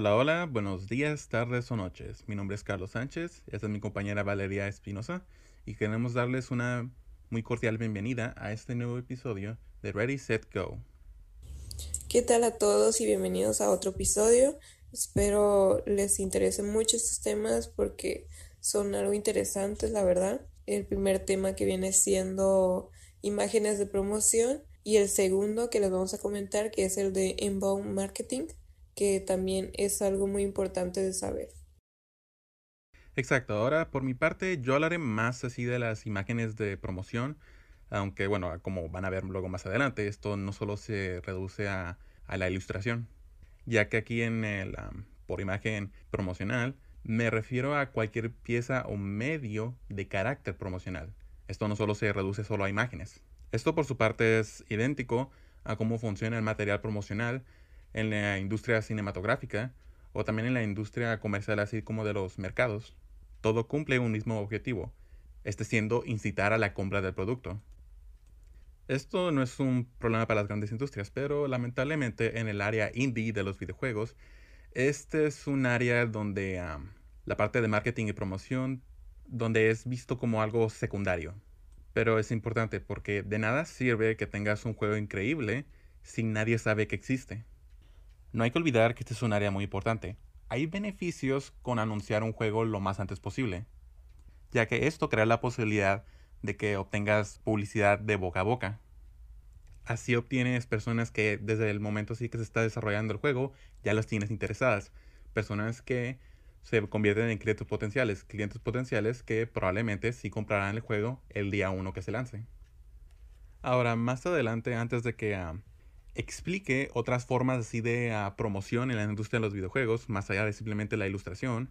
Hola, hola, buenos días, tardes o noches. Mi nombre es Carlos Sánchez, esta es mi compañera Valeria Espinosa y queremos darles una muy cordial bienvenida a este nuevo episodio de Ready, Set, Go. ¿Qué tal a todos y bienvenidos a otro episodio? Espero les interesen mucho estos temas porque son algo interesantes, la verdad. El primer tema que viene siendo imágenes de promoción y el segundo que les vamos a comentar que es el de inbound marketing que también es algo muy importante de saber. Exacto, ahora por mi parte yo hablaré más así de las imágenes de promoción, aunque bueno, como van a ver luego más adelante, esto no solo se reduce a, la ilustración, ya que aquí en el, por imagen promocional me refiero a cualquier pieza o medio de carácter promocional. Esto no solo se reduce solo a imágenes. Esto por su parte es idéntico a cómo funciona el material promocional en la industria cinematográfica o también en la industria comercial así como de los mercados. Todo cumple un mismo objetivo, este siendo incitar a la compra del producto. Esto no es un problema para las grandes industrias, pero lamentablemente en el área indie de los videojuegos, este es un área donde la parte de marketing y promoción, donde es visto como algo secundario. Pero es importante porque de nada sirve que tengas un juego increíble si nadie sabe que existe. No hay que olvidar que este es un área muy importante. Hay beneficios con anunciar un juego lo más antes posible, ya que esto crea la posibilidad de que obtengas publicidad de boca a boca. Así obtienes personas que desde el momento sí que se está desarrollando el juego ya las tienes interesadas. Personas que se convierten en clientes potenciales. Clientes potenciales que probablemente sí comprarán el juego el día uno que se lance. Ahora, más adelante, antes de que ah, explique otras formas así de ah, promoción en la industria de los videojuegos, más allá de simplemente la ilustración.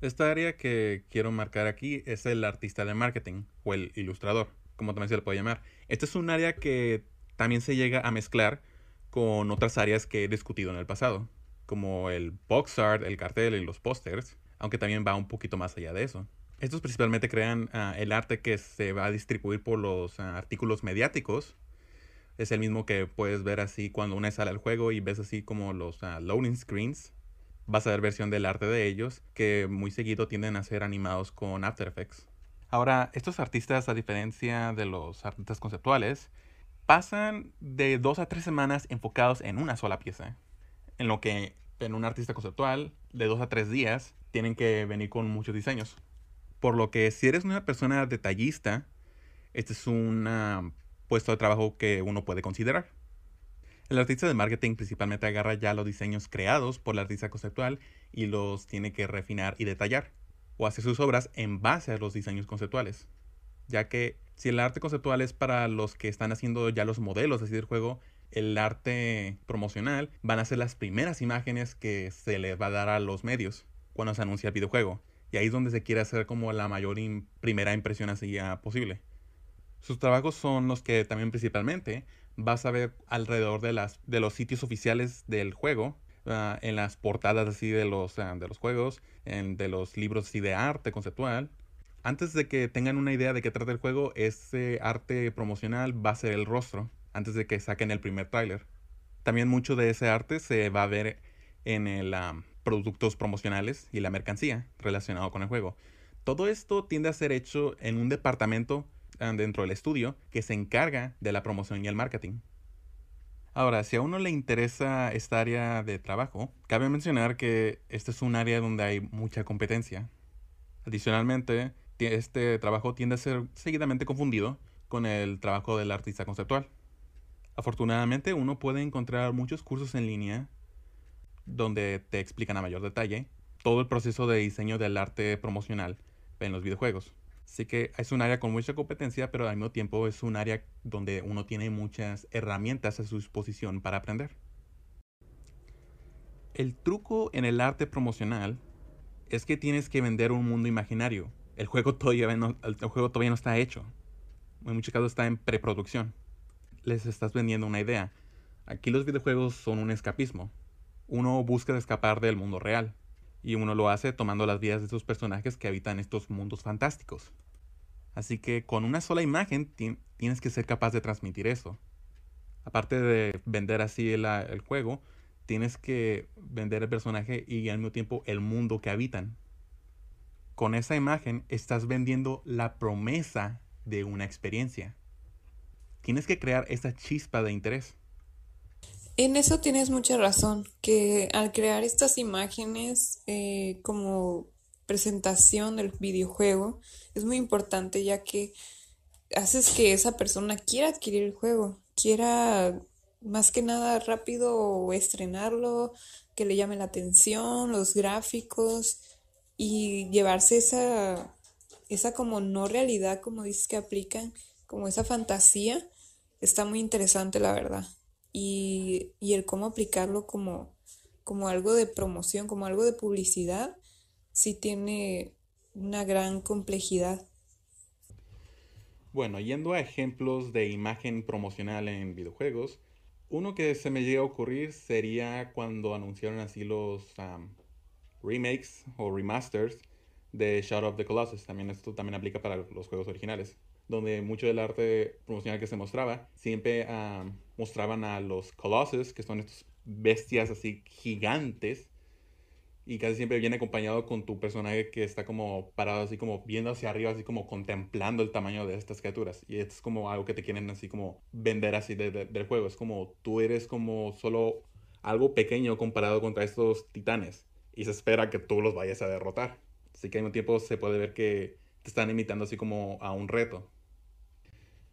Esta área que quiero marcar aquí es el artista de marketing o el ilustrador, como también se le puede llamar. Este es un área que también se llega a mezclar con otras áreas que he discutido en el pasado, como el box art, el cartel y los pósters, aunque también va un poquito más allá de eso. Estos principalmente crean ah, el arte que se va a distribuir por los ah, artículos mediáticos es el mismo que puedes ver así cuando una sale al juego y ves así como los loading screens. Vas a ver versión del arte de ellos, que muy seguido tienden a ser animados con After Effects. Ahora, estos artistas, a diferencia de los artistas conceptuales, pasan de dos a tres semanas enfocados en una sola pieza. En lo que en un artista conceptual, de dos a tres días, tienen que venir con muchos diseños. Por lo que si eres una persona detallista, este es una puesto de trabajo que uno puede considerar. El artista de marketing principalmente agarra ya los diseños creados por el artista conceptual y los tiene que refinar y detallar, o hacer sus obras en base a los diseños conceptuales. Ya que si el arte conceptual es para los que están haciendo ya los modelos así del juego, el arte promocional van a ser las primeras imágenes que se les va a dar a los medios cuando se anuncia el videojuego. Y ahí es donde se quiere hacer como la mayor primera impresión así posible. Sus trabajos son los que también principalmente vas a ver alrededor de, las, de los sitios oficiales del juego, ah, en las portadas así de los, ah, de los juegos, en, de los libros así de arte conceptual. Antes de que tengan una idea de qué trata el juego, ese arte promocional va a ser el rostro, antes de que saquen el primer tráiler. También mucho de ese arte se va a ver en el ah, productos promocionales y la mercancía relacionado con el juego. Todo esto tiende a ser hecho en un departamento dentro del estudio que se encarga de la promoción y el marketing. Ahora, si a uno le interesa esta área de trabajo, cabe mencionar que este es un área donde hay mucha competencia. Adicionalmente, este trabajo tiende a ser seguidamente confundido con el trabajo del artista conceptual. Afortunadamente, uno puede encontrar muchos cursos en línea donde te explican a mayor detalle todo el proceso de diseño del arte promocional en los videojuegos. Así que es un área con mucha competencia, pero al mismo tiempo es un área donde uno tiene muchas herramientas a su disposición para aprender. El truco en el arte promocional es que tienes que vender un mundo imaginario. El juego todavía no, el juego todavía no está hecho. En muchos casos está en preproducción. Les estás vendiendo una idea. Aquí los videojuegos son un escapismo. Uno busca escapar del mundo real y uno lo hace tomando las vidas de esos personajes que habitan estos mundos fantásticos. Así que con una sola imagen tienes que ser capaz de transmitir eso. Aparte de vender así el, juego, tienes que vender el personaje y al mismo tiempo el mundo que habitan. Con esa imagen estás vendiendo la promesa de una experiencia. Tienes que crear esa chispa de interés. En eso tienes mucha razón, que al crear estas imágenes eh, como presentación del videojuego es muy importante ya que haces que esa persona quiera adquirir el juego, quiera más que nada rápido estrenarlo, que le llame la atención, los gráficos y llevarse esa, esa como no realidad, como dices que aplican, como esa fantasía, está muy interesante la verdad y, el cómo aplicarlo como, como algo de promoción, como algo de publicidad, sí tiene una gran complejidad. Bueno, yendo a ejemplos de imagen promocional en videojuegos, uno que se me llega a ocurrir sería cuando anunciaron así los remakes o remasters de Shadow of the Colossus. También esto también aplica para los juegos originales donde mucho del arte promocional que se mostraba, siempre mostraban a los Colossus, que son estos bestias así gigantes, y casi siempre viene acompañado con tu personaje que está como parado así como viendo hacia arriba, así como contemplando el tamaño de estas criaturas. Y es como algo que te quieren así como vender así del juego. Es como tú eres como solo algo pequeño comparado contra estos titanes. Y se espera que tú los vayas a derrotar. Así que al mismo tiempo se puede ver que te están imitando así como a un reto.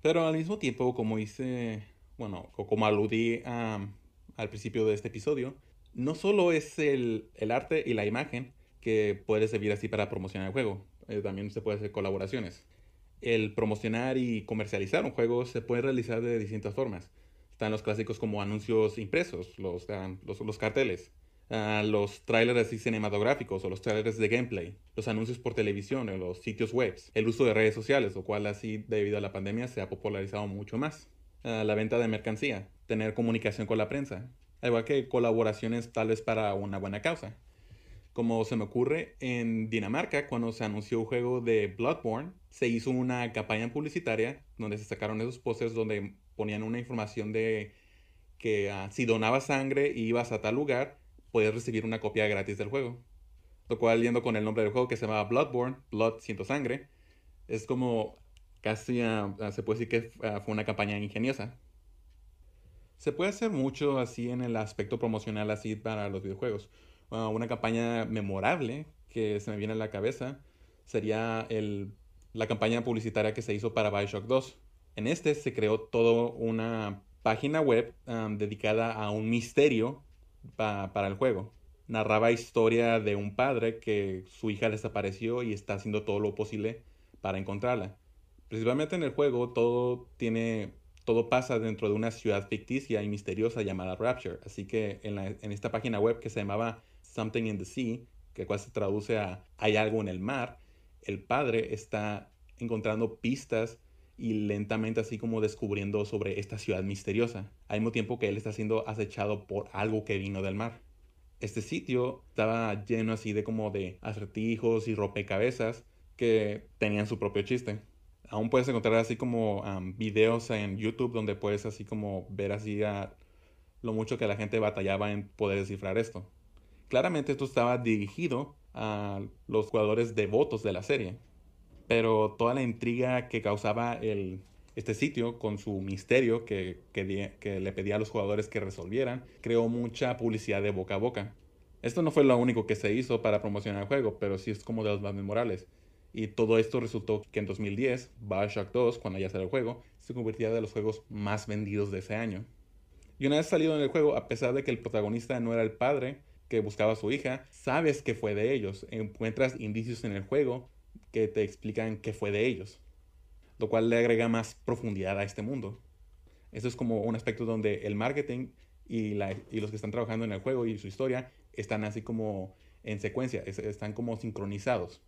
Pero al mismo tiempo, como hice, bueno, como aludí al principio de este episodio, no solo es el, arte y la imagen que puede servir así para promocionar el juego, eh, también se puede hacer colaboraciones. El promocionar y comercializar un juego se puede realizar de distintas formas. Están los clásicos como anuncios impresos, los, carteles, los trailers así cinematográficos o los trailers de gameplay, los anuncios por televisión o los sitios web, el uso de redes sociales, lo cual así debido a la pandemia se ha popularizado mucho más. La venta de mercancía, tener comunicación con la prensa, al igual que colaboraciones tal vez para una buena causa. Como se me ocurre, en Dinamarca, cuando se anunció un juego de Bloodborne, se hizo una campaña publicitaria donde se sacaron esos posters donde ponían una información de que ah, si donabas sangre y ibas a tal lugar, puedes recibir una copia gratis del juego. Lo cual, yendo con el nombre del juego que se llama Bloodborne, Blood siento sangre, es como casi ah, ah, se puede decir que ah, fue una campaña ingeniosa. Se puede hacer mucho así en el aspecto promocional así para los videojuegos. una campaña memorable que se me viene a la cabeza sería el, la campaña publicitaria que se hizo para Bioshock 2. En este se creó toda una página web dedicada a un misterio para el juego. Narraba historia de un padre que su hija desapareció y está haciendo todo lo posible para encontrarla. Principalmente en el juego todo tiene todo pasa dentro de una ciudad ficticia y misteriosa llamada Rapture. Así que en, esta página web que se llamaba Something in the Sea, que cual se traduce a Hay algo en el mar, el padre está encontrando pistas y lentamente así como descubriendo sobre esta ciudad misteriosa, al mismo tiempo que él está siendo acechado por algo que vino del mar. Este sitio estaba lleno así de como de acertijos y rompecabezas que tenían su propio chiste. Aún puedes encontrar así como videos en YouTube donde puedes así como ver así lo mucho que la gente batallaba en poder descifrar esto. Claramente esto estaba dirigido a los jugadores devotos de la serie, pero toda la intriga que causaba el, este sitio con su misterio que, que, le pedía a los jugadores que resolvieran, creó mucha publicidad de boca a boca. Esto no fue lo único que se hizo para promocionar el juego, pero sí es como de los más memorables. Y todo esto resultó que en 2010, Bioshock 2, cuando ya salió el juego, se convertía de los juegos más vendidos de ese año. Y una vez salido en el juego, a pesar de que el protagonista no era el padre que buscaba a su hija, sabes que fue de ellos. Encuentras indicios en el juego que te explican qué fue de ellos, lo cual le agrega más profundidad a este mundo. Eso es como un aspecto donde el marketing y, la, y los que están trabajando en el juego y su historia están así como en secuencia, están como sincronizados.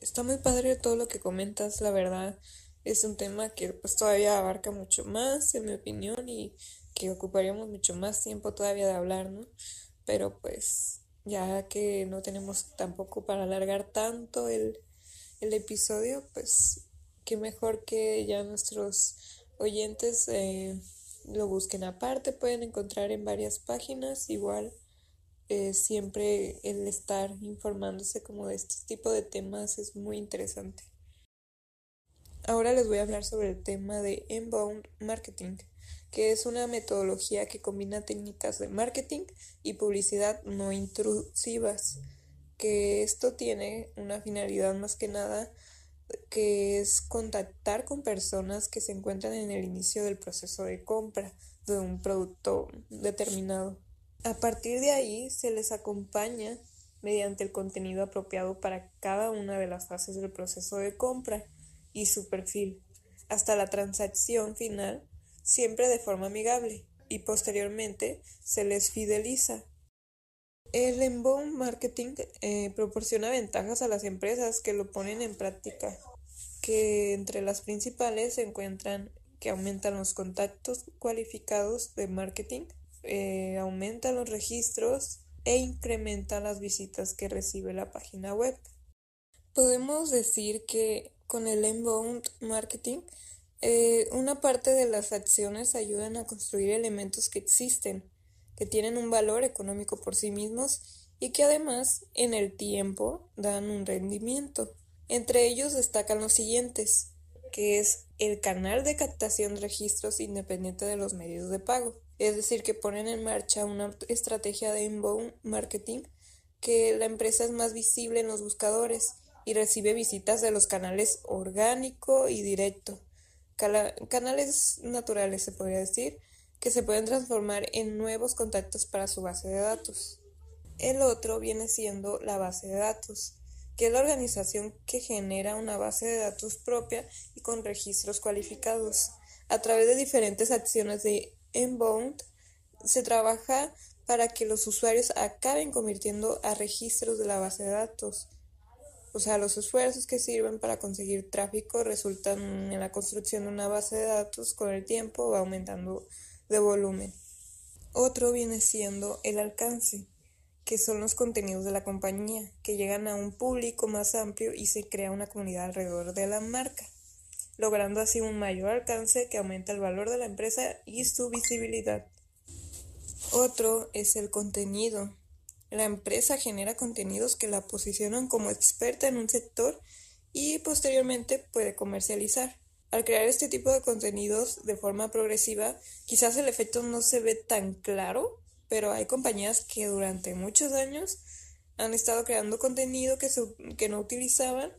Está muy padre todo lo que comentas, la verdad. Es un tema que pues todavía abarca mucho más, en mi opinión, y que ocuparíamos mucho más tiempo todavía de hablar, ¿no? Pero pues ya que no tenemos tampoco para alargar tanto el, episodio, pues qué mejor que ya nuestros oyentes eh, lo busquen aparte, pueden encontrar en varias páginas, igual eh, siempre el estar informándose como de este tipo de temas es muy interesante. Ahora les voy a hablar sobre el tema de inbound marketing, que es una metodología que combina técnicas de marketing y publicidad no intrusivas, que esto tiene una finalidad más que nada que es contactar con personas que se encuentran en el inicio del proceso de compra de un producto determinado. A partir de ahí se les acompaña mediante el contenido apropiado para cada una de las fases del proceso de compra y su perfil, hasta la transacción final, siempre de forma amigable, y posteriormente se les fideliza. El inbound marketing eh, proporciona ventajas a las empresas que lo ponen en práctica, que entre las principales se encuentran que aumentan los contactos cualificados de marketing, eh, aumenta los registros e incrementa las visitas que recibe la página web. Podemos decir que con el inbound marketing, eh, una parte de las acciones ayudan a construir elementos que existen, que tienen un valor económico por sí mismos y que además en el tiempo dan un rendimiento. Entre ellos destacan los siguientes, que es el canal de captación de registros independiente de los medios de pago es decir, que ponen en marcha una estrategia de inbound marketing que la empresa es más visible en los buscadores y recibe visitas de los canales orgánico y directo, canales naturales se podría decir, que se pueden transformar en nuevos contactos para su base de datos. El otro viene siendo la base de datos, que es la organización que genera una base de datos propia y con registros cualificados a través de diferentes acciones de en Bound se trabaja para que los usuarios acaben convirtiendo a registros de la base de datos. O sea, los esfuerzos que sirven para conseguir tráfico resultan en la construcción de una base de datos con el tiempo va aumentando de volumen. Otro viene siendo el alcance, que son los contenidos de la compañía, que llegan a un público más amplio y se crea una comunidad alrededor de la marca logrando así un mayor alcance que aumenta el valor de la empresa y su visibilidad. Otro es el contenido. La empresa genera contenidos que la posicionan como experta en un sector y posteriormente puede comercializar. Al crear este tipo de contenidos de forma progresiva, quizás el efecto no se ve tan claro, pero hay compañías que durante muchos años han estado creando contenido que, que no utilizaban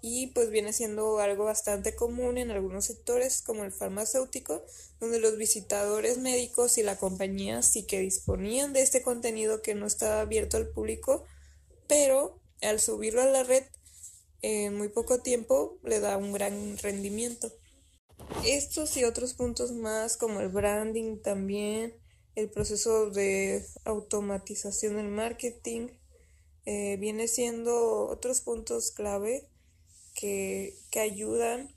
y pues viene siendo algo bastante común en algunos sectores como el farmacéutico, donde los visitadores médicos y la compañía sí que disponían de este contenido que no estaba abierto al público, pero al subirlo a la red en muy poco tiempo le da un gran rendimiento. Estos y otros puntos más como el branding también, el proceso de automatización del marketing, eh, viene siendo otros puntos clave que, ayudan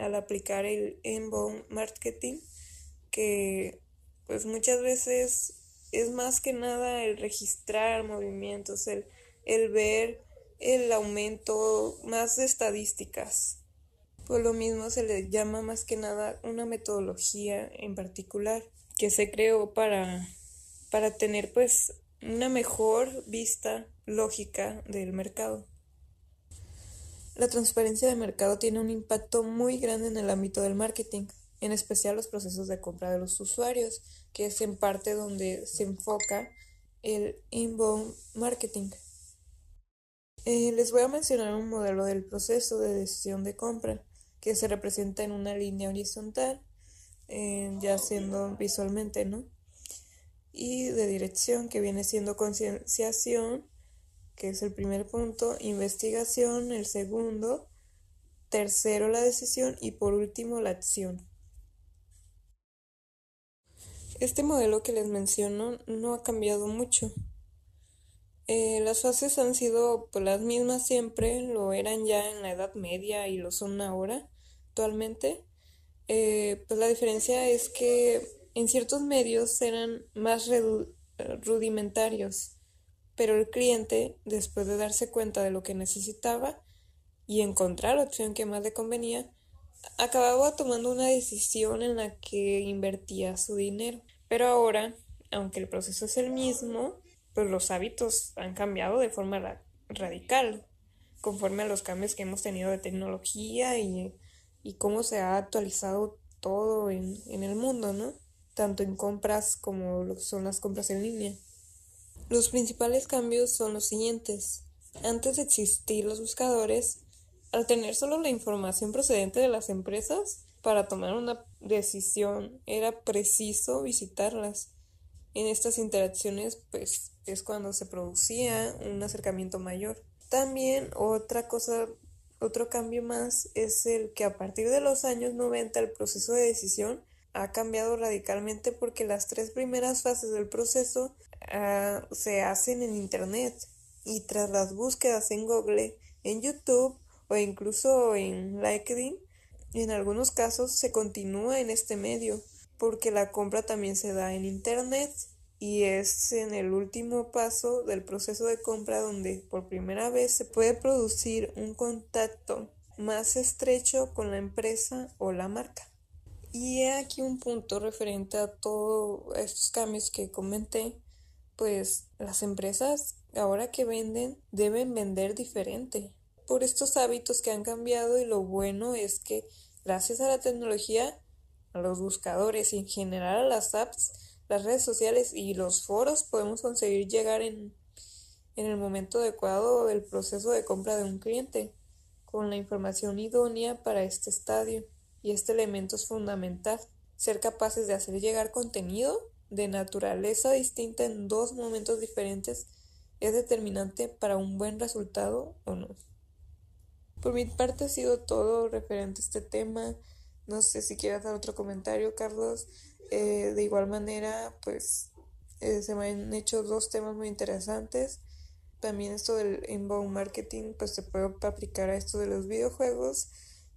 al aplicar el inbound marketing, que pues muchas veces es más que nada el registrar movimientos, el, el ver el aumento más de estadísticas. Por lo mismo se le llama más que nada una metodología en particular que se creó para, para tener pues una mejor vista lógica del mercado. La transparencia del mercado tiene un impacto muy grande en el ámbito del marketing, en especial los procesos de compra de los usuarios, que es en parte donde se enfoca el inbound marketing. Eh, les voy a mencionar un modelo del proceso de decisión de compra que se representa en una línea horizontal, eh, ya siendo visualmente, ¿no? Y de dirección, que viene siendo concienciación, que es el primer punto, investigación, el segundo, tercero la decisión y por último la acción. Este modelo que les menciono no ha cambiado mucho. Eh, las fases han sido pues, las mismas siempre, lo eran ya en la Edad Media y lo son ahora, actualmente. Eh, pues la diferencia es que en ciertos medios eran más rudimentarios pero el cliente, después de darse cuenta de lo que necesitaba y encontrar la opción que más le convenía, acababa tomando una decisión en la que invertía su dinero. Pero ahora, aunque el proceso es el mismo, pues los hábitos han cambiado de forma radical, conforme a los cambios que hemos tenido de tecnología y, cómo se ha actualizado todo en, en el mundo, ¿no? Tanto en compras como lo que son las compras en línea. Los principales cambios son los siguientes. Antes de existir los buscadores, al tener solo la información procedente de las empresas, para tomar una decisión era preciso visitarlas. En estas interacciones, pues, es cuando se producía un acercamiento mayor. También otra cosa, otro cambio más es el que a partir de los años 90 el proceso de decisión ha cambiado radicalmente porque las tres primeras fases del proceso ah, se hacen en Internet y tras las búsquedas en Google, en YouTube o incluso en LinkedIn, en algunos casos se continúa en este medio porque la compra también se da en Internet y es en el último paso del proceso de compra donde por primera vez se puede producir un contacto más estrecho con la empresa o la marca. Y aquí un punto referente a todos estos cambios que comenté, pues las empresas ahora que venden deben vender diferente. Por estos hábitos que han cambiado y lo bueno es que gracias a la tecnología, a los buscadores y en general a las apps, las redes sociales y los foros podemos conseguir llegar en, en el momento adecuado del proceso de compra de un cliente con la información idónea para este estadio y este elemento es fundamental ser capaces de hacer llegar contenido de naturaleza distinta en dos momentos diferentes es determinante para un buen resultado o no. Por mi parte ha sido todo referente a este tema. No sé si quieres dar otro comentario, Carlos. Eh, de igual manera, pues eh, se me han hecho dos temas muy interesantes. También esto del inbound marketing, pues se puede aplicar a esto de los videojuegos,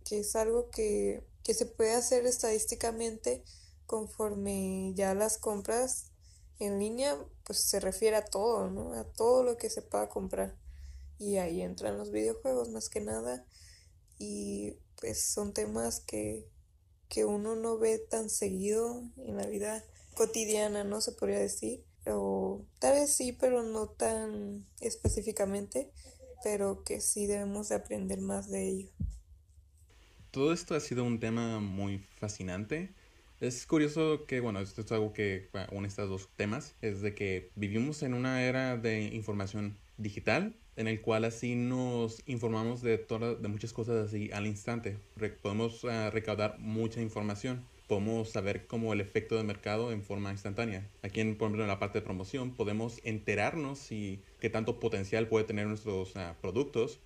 que es algo que, que se puede hacer estadísticamente conforme ya las compras en línea, pues se refiere a todo, ¿no? A todo lo que se pueda comprar y ahí entran los videojuegos más que nada y pues son temas que, que uno no ve tan seguido en la vida cotidiana, ¿no? Se podría decir. O tal vez sí, pero no tan específicamente, pero que sí debemos de aprender más de ello. Todo esto ha sido un tema muy fascinante. Es curioso que, bueno, esto es algo que une estos dos temas, es de que vivimos en una era de información digital en el cual así nos informamos de, todas, de muchas cosas así al instante. podemos ah, recaudar mucha información. Podemos saber cómo el efecto de mercado en forma instantánea. Aquí, en, por ejemplo, en la parte de promoción, podemos enterarnos si qué tanto potencial puede tener nuestros ah, productos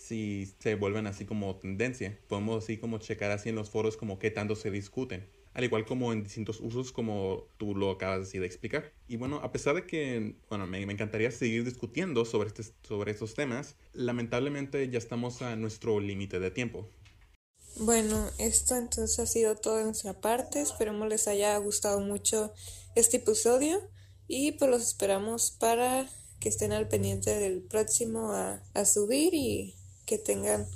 si se vuelven así como tendencia. Podemos así como checar así en los foros como qué tanto se discuten al igual como en distintos usos como tú lo acabas de explicar. Y bueno, a pesar de que, bueno, me, encantaría seguir discutiendo sobre, este, sobre estos temas, lamentablemente ya estamos a nuestro límite de tiempo. Bueno, esto entonces ha sido todo nuestra parte, esperemos les haya gustado mucho este episodio y pues los esperamos para que estén al pendiente del próximo a, a subir y que tengan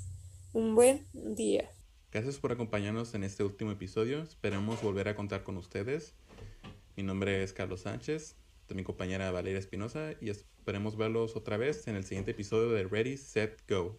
un buen día. Gracias por acompañarnos en este último episodio. Esperemos volver a contar con ustedes. Mi nombre es Carlos Sánchez, de mi compañera Valeria Espinosa y esperemos verlos otra vez en el siguiente episodio de Ready, Set, Go.